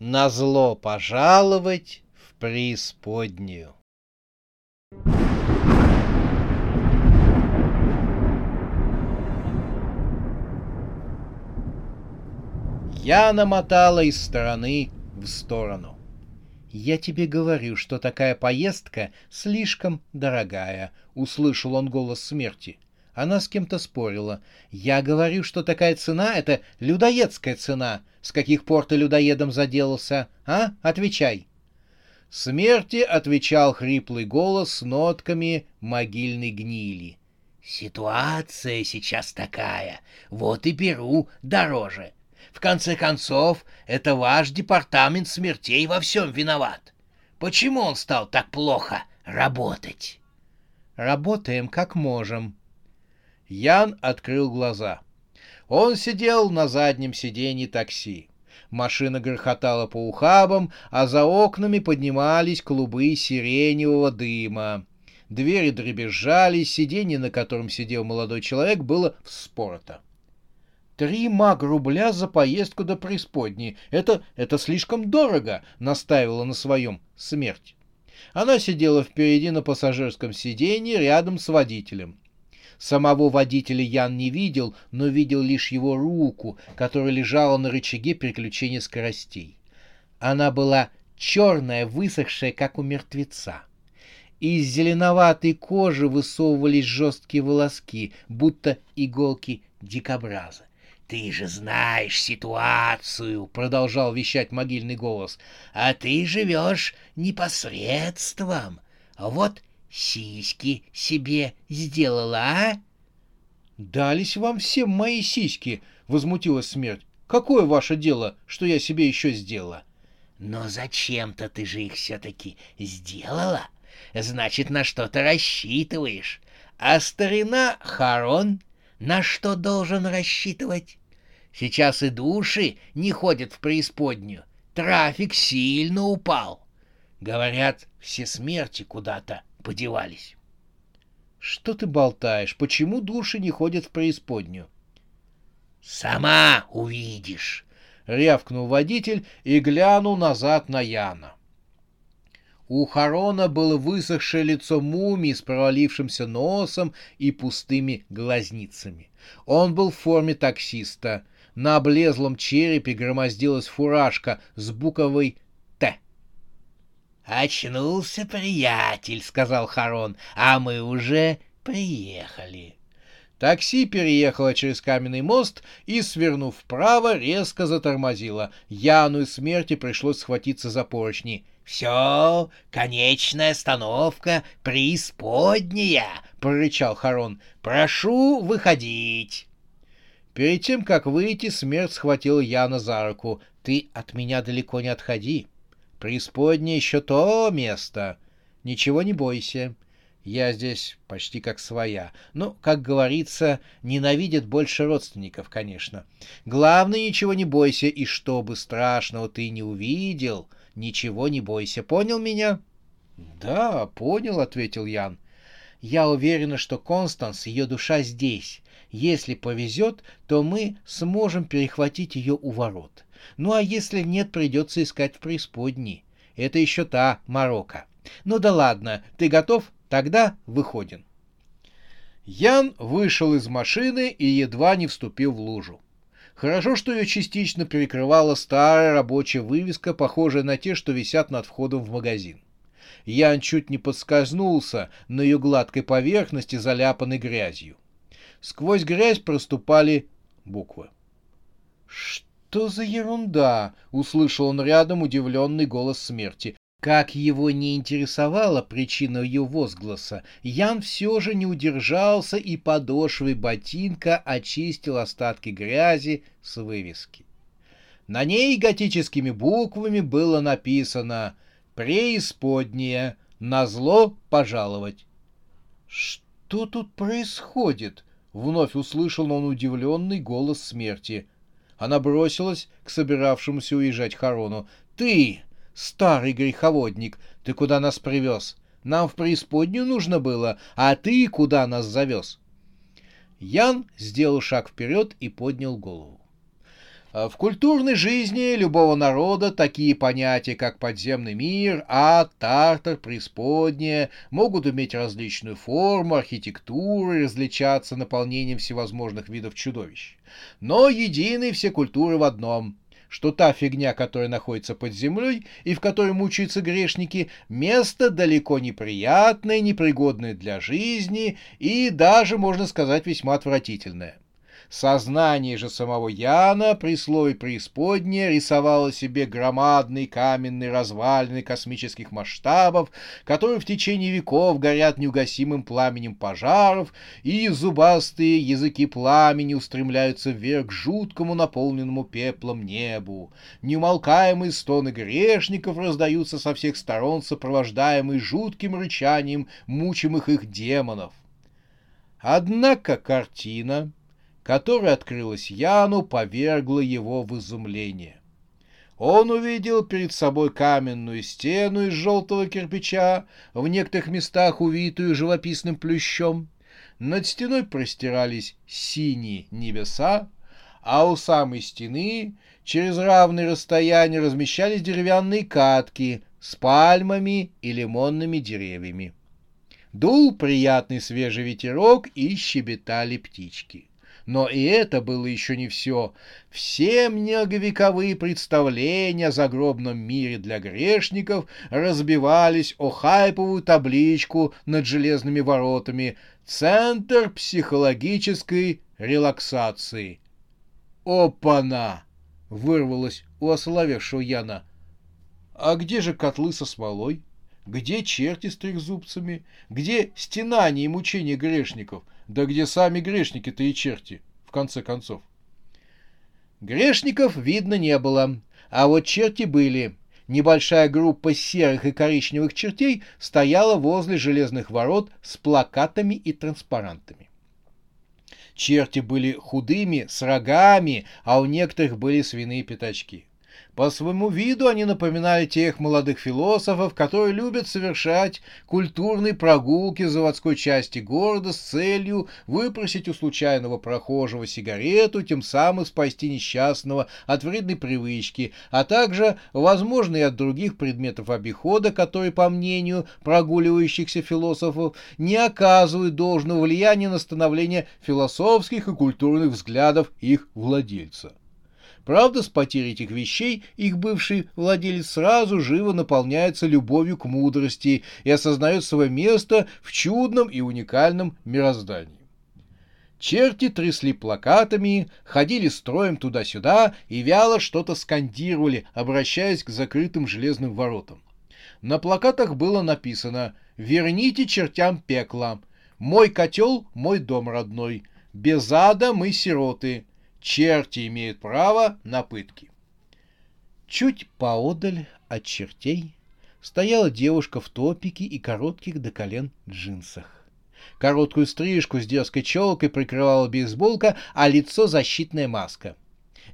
Назло пожаловать в преисподнюю. Я намотала из стороны в сторону. «Я тебе говорю, что такая поездка слишком дорогая», — услышал он голос смерти. Она с кем-то спорила. «Я говорю, что такая цена — это людоедская цена. С каких пор ты людоедом заделался? А? Отвечай!» Смерти отвечал хриплый голос с нотками могильной гнили. «Ситуация сейчас такая. Вот и беру дороже. В конце концов, это ваш департамент смертей во всем виноват. Почему он стал так плохо работать?» «Работаем как можем», Ян открыл глаза. Он сидел на заднем сиденье такси. Машина грохотала по ухабам, а за окнами поднимались клубы сиреневого дыма. Двери дребезжали, сиденье, на котором сидел молодой человек, было вспорото. «Три маг-рубля за поездку до преисподней. Это, это слишком дорого!» — настаивала на своем смерть. Она сидела впереди на пассажирском сиденье рядом с водителем. Самого водителя Ян не видел, но видел лишь его руку, которая лежала на рычаге переключения скоростей. Она была черная, высохшая, как у мертвеца. Из зеленоватой кожи высовывались жесткие волоски, будто иголки дикобраза. «Ты же знаешь ситуацию», — продолжал вещать могильный голос, — «а ты живешь непосредством. Вот сиськи себе сделала, а? Дались вам всем мои сиськи, возмутилась смерть. Какое ваше дело, что я себе еще сделала? Но зачем-то ты же их все-таки сделала. Значит, на что-то рассчитываешь. А старина Харон на что должен рассчитывать? Сейчас и души не ходят в преисподнюю. Трафик сильно упал. Говорят, все смерти куда-то подевались. Что ты болтаешь? Почему души не ходят в преисподнюю? Сама увидишь, рявкнул водитель и глянул назад на Яна. У Харона было высохшее лицо мумии с провалившимся носом и пустыми глазницами. Он был в форме таксиста. На облезлом черепе громоздилась фуражка с буковой «Очнулся приятель», — сказал Харон, — «а мы уже приехали». Такси переехало через каменный мост и, свернув вправо, резко затормозило. Яну и смерти пришлось схватиться за поручни. «Все, конечная остановка, преисподняя!» — прорычал Харон. «Прошу выходить!» Перед тем, как выйти, смерть схватил Яна за руку. «Ты от меня далеко не отходи. Преисподняя еще то место. Ничего не бойся. Я здесь почти как своя. Ну, как говорится, ненавидят больше родственников, конечно. Главное, ничего не бойся, и чтобы страшного ты не увидел, ничего не бойся. Понял меня? — Да, понял, — ответил Ян. — Я уверена, что Констанс, ее душа здесь. Если повезет, то мы сможем перехватить ее у ворот. Ну а если нет, придется искать в преисподней. Это еще та Марокко. Ну да ладно, ты готов? Тогда выходим. Ян вышел из машины и едва не вступил в лужу. Хорошо, что ее частично перекрывала старая рабочая вывеска, похожая на те, что висят над входом в магазин. Ян чуть не подскользнулся на ее гладкой поверхности, заляпанной грязью. Сквозь грязь проступали буквы. «Что?» Что за ерунда?» — услышал он рядом удивленный голос смерти. Как его не интересовала причина ее возгласа, Ян все же не удержался и подошвой ботинка очистил остатки грязи с вывески. На ней готическими буквами было написано «Преисподнее, на зло пожаловать». «Что тут происходит?» — вновь услышал он удивленный голос смерти. Она бросилась к собиравшемуся уезжать Харону. «Ты, старый греховодник, ты куда нас привез? Нам в преисподнюю нужно было, а ты куда нас завез?» Ян сделал шаг вперед и поднял голову. В культурной жизни любого народа такие понятия, как подземный мир, ад, тартар, преисподняя, могут иметь различную форму, архитектуру различаться наполнением всевозможных видов чудовищ. Но едины все культуры в одном что та фигня, которая находится под землей и в которой мучаются грешники, место далеко неприятное, непригодное для жизни и даже, можно сказать, весьма отвратительное. Сознание же самого Яна при слове «преисподняя» рисовало себе громадный каменный развалины космических масштабов, которые в течение веков горят неугасимым пламенем пожаров, и зубастые языки пламени устремляются вверх к жуткому наполненному пеплом небу. Неумолкаемые стоны грешников раздаются со всех сторон, сопровождаемые жутким рычанием мучимых их демонов. Однако картина которая открылась Яну, повергла его в изумление. Он увидел перед собой каменную стену из желтого кирпича, в некоторых местах увитую живописным плющом. Над стеной простирались синие небеса, а у самой стены через равные расстояния размещались деревянные катки с пальмами и лимонными деревьями. Дул приятный свежий ветерок и щебетали птички. Но и это было еще не все. Все многовековые представления о загробном мире для грешников разбивались о хайповую табличку над железными воротами «Центр психологической релаксации». «Опа-на!» — вырвалось у осоловевшего Яна. «А где же котлы со смолой?» Где черти с трехзубцами? Где стенание и мучение грешников? Да где сами грешники-то и черти, в конце концов? Грешников видно не было, а вот черти были. Небольшая группа серых и коричневых чертей стояла возле железных ворот с плакатами и транспарантами. Черти были худыми, с рогами, а у некоторых были свиные пятачки. По своему виду они напоминали тех молодых философов, которые любят совершать культурные прогулки заводской части города с целью выпросить у случайного прохожего сигарету, тем самым спасти несчастного от вредной привычки, а также, возможно, и от других предметов обихода, которые, по мнению прогуливающихся философов, не оказывают должного влияния на становление философских и культурных взглядов их владельца. Правда, с потерей этих вещей их бывший владелец сразу живо наполняется любовью к мудрости и осознает свое место в чудном и уникальном мироздании. Черти трясли плакатами, ходили строем туда-сюда и вяло что-то скандировали, обращаясь к закрытым железным воротам. На плакатах было написано «Верните чертям пекла», «Мой котел, мой дом родной», «Без ада мы сироты», черти имеют право на пытки. Чуть поодаль от чертей стояла девушка в топике и коротких до колен джинсах. Короткую стрижку с дерзкой челкой прикрывала бейсболка, а лицо защитная маска.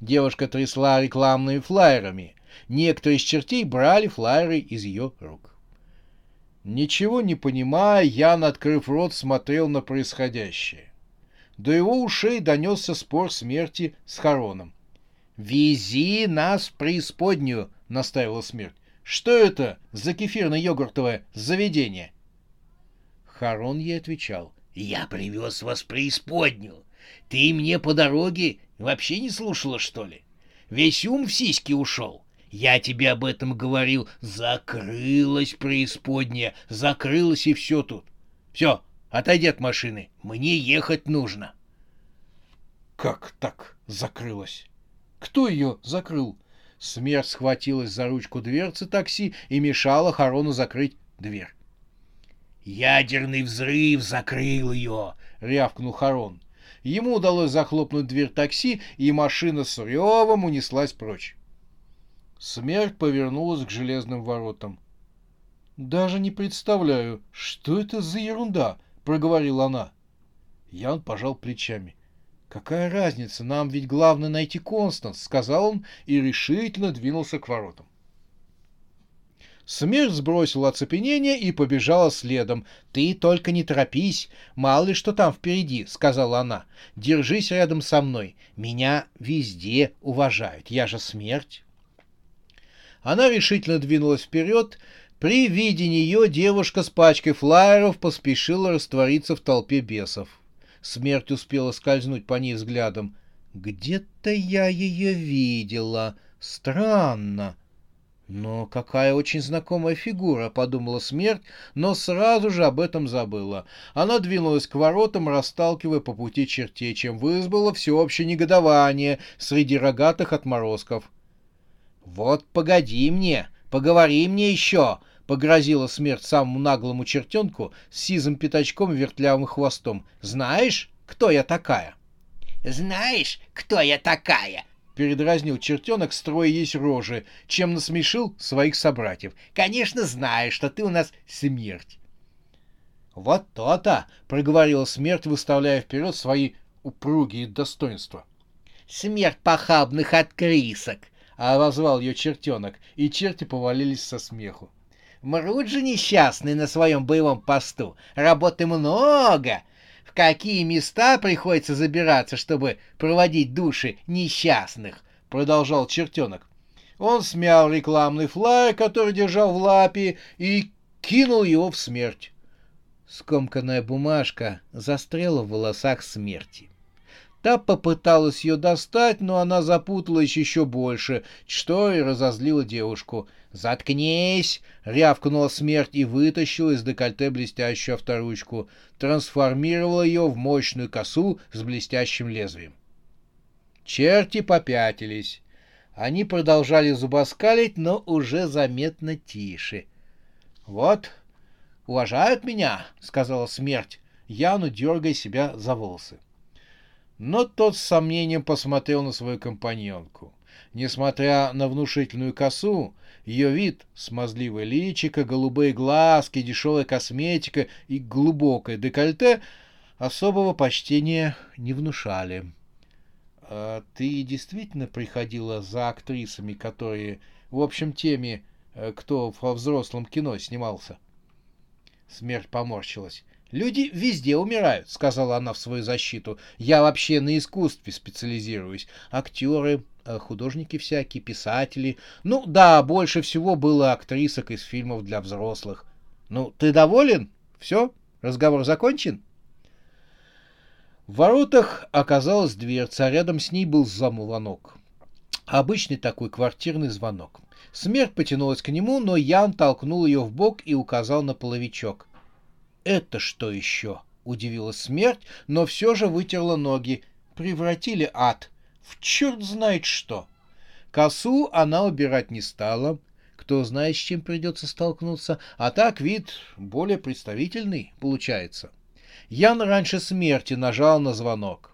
Девушка трясла рекламными флайерами. Некоторые из чертей брали флайеры из ее рук. Ничего не понимая, Ян, открыв рот, смотрел на происходящее. До его ушей донесся спор смерти с Хароном. «Вези нас в преисподнюю!» — настаивала смерть. «Что это за кефирно-йогуртовое заведение?» Харон ей отвечал. «Я привез вас в преисподнюю. Ты мне по дороге вообще не слушала, что ли? Весь ум в сиськи ушел. Я тебе об этом говорил. Закрылась преисподняя, закрылась и все тут. Все, Отойди от машины. Мне ехать нужно. Как так закрылась? Кто ее закрыл? Смерть схватилась за ручку дверцы такси и мешала Харону закрыть дверь. «Ядерный взрыв закрыл ее!» — рявкнул Харон. Ему удалось захлопнуть дверь такси, и машина с ревом унеслась прочь. Смерть повернулась к железным воротам. «Даже не представляю, что это за ерунда», — проговорила она. Ян пожал плечами. «Какая разница? Нам ведь главное найти Констанс», — сказал он и решительно двинулся к воротам. Смерть сбросила оцепенение и побежала следом. «Ты только не торопись, мало ли что там впереди», — сказала она. «Держись рядом со мной. Меня везде уважают. Я же смерть». Она решительно двинулась вперед. При виде нее девушка с пачкой флаеров поспешила раствориться в толпе бесов. Смерть успела скользнуть по ней взглядом. «Где-то я ее видела. Странно». «Но какая очень знакомая фигура», — подумала смерть, но сразу же об этом забыла. Она двинулась к воротам, расталкивая по пути чертей, чем вызвало всеобщее негодование среди рогатых отморозков. «Вот погоди мне, поговори мне еще!» — погрозила смерть самому наглому чертенку с сизым пятачком и вертлявым хвостом. «Знаешь, кто я такая?» «Знаешь, кто я такая?» передразнил чертенок, строя есть рожи, чем насмешил своих собратьев. «Конечно, знаешь, что ты у нас смерть». «Вот то-то!» — проговорила смерть, выставляя вперед свои упругие достоинства. «Смерть похабных открысок!» — обозвал ее чертенок, и черти повалились со смеху. «Мрут же несчастные на своем боевом посту. Работы много, в какие места приходится забираться, чтобы проводить души несчастных, продолжал чертенок. Он смял рекламный флайер, который держал в лапе, и кинул его в смерть. Скомканная бумажка застряла в волосах смерти. Та попыталась ее достать, но она запуталась еще больше, что и разозлило девушку. «Заткнись!» — рявкнула смерть и вытащила из декольте блестящую авторучку, трансформировала ее в мощную косу с блестящим лезвием. Черти попятились. Они продолжали зубоскалить, но уже заметно тише. «Вот, уважают меня!» — сказала смерть, Яну дергая себя за волосы. — но тот с сомнением посмотрел на свою компаньонку. Несмотря на внушительную косу, ее вид, смазливое личико, голубые глазки, дешевая косметика и глубокое декольте особого почтения не внушали. «А ты действительно приходила за актрисами, которые, в общем, теми, э, кто во взрослом кино снимался?» Смерть поморщилась. «Люди везде умирают», — сказала она в свою защиту. «Я вообще на искусстве специализируюсь. Актеры, э, художники всякие, писатели. Ну да, больше всего было актрисок из фильмов для взрослых. Ну, ты доволен? Все? Разговор закончен?» В воротах оказалась дверца, а рядом с ней был замуланок. Обычный такой квартирный звонок. Смерть потянулась к нему, но Ян толкнул ее в бок и указал на половичок. «Это что еще?» — удивилась смерть, но все же вытерла ноги. Превратили ад в черт знает что. Косу она убирать не стала. Кто знает, с чем придется столкнуться. А так вид более представительный получается. Ян раньше смерти нажал на звонок.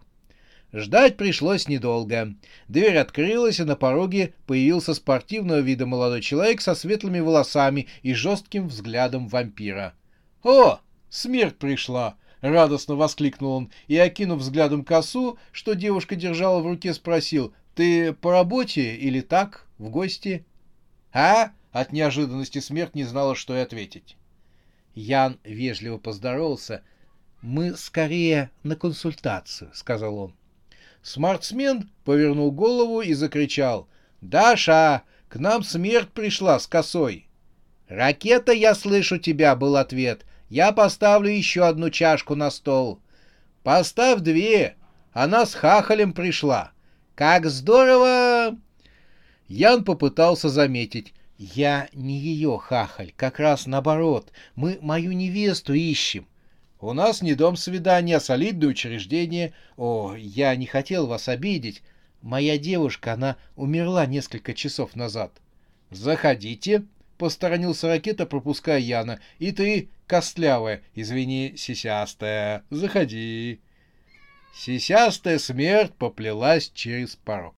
Ждать пришлось недолго. Дверь открылась, и на пороге появился спортивного вида молодой человек со светлыми волосами и жестким взглядом вампира. «О, Смерть пришла!» — радостно воскликнул он и, окинув взглядом косу, что девушка держала в руке, спросил, «Ты по работе или так, в гости?» «А?» — от неожиданности смерть не знала, что и ответить. Ян вежливо поздоровался. «Мы скорее на консультацию», — сказал он. Смартсмен повернул голову и закричал. «Даша, к нам смерть пришла с косой!» «Ракета, я слышу тебя!» — был ответ. Я поставлю еще одну чашку на стол. Поставь две. Она с хахалем пришла. Как здорово!» Ян попытался заметить. «Я не ее хахаль, как раз наоборот. Мы мою невесту ищем. У нас не дом свидания, а солидное учреждение. О, я не хотел вас обидеть. Моя девушка, она умерла несколько часов назад. Заходите, Посторонился ракета, пропуская Яна. «И ты, костлявая, извини, сисястая, заходи». Сисястая смерть поплелась через порог.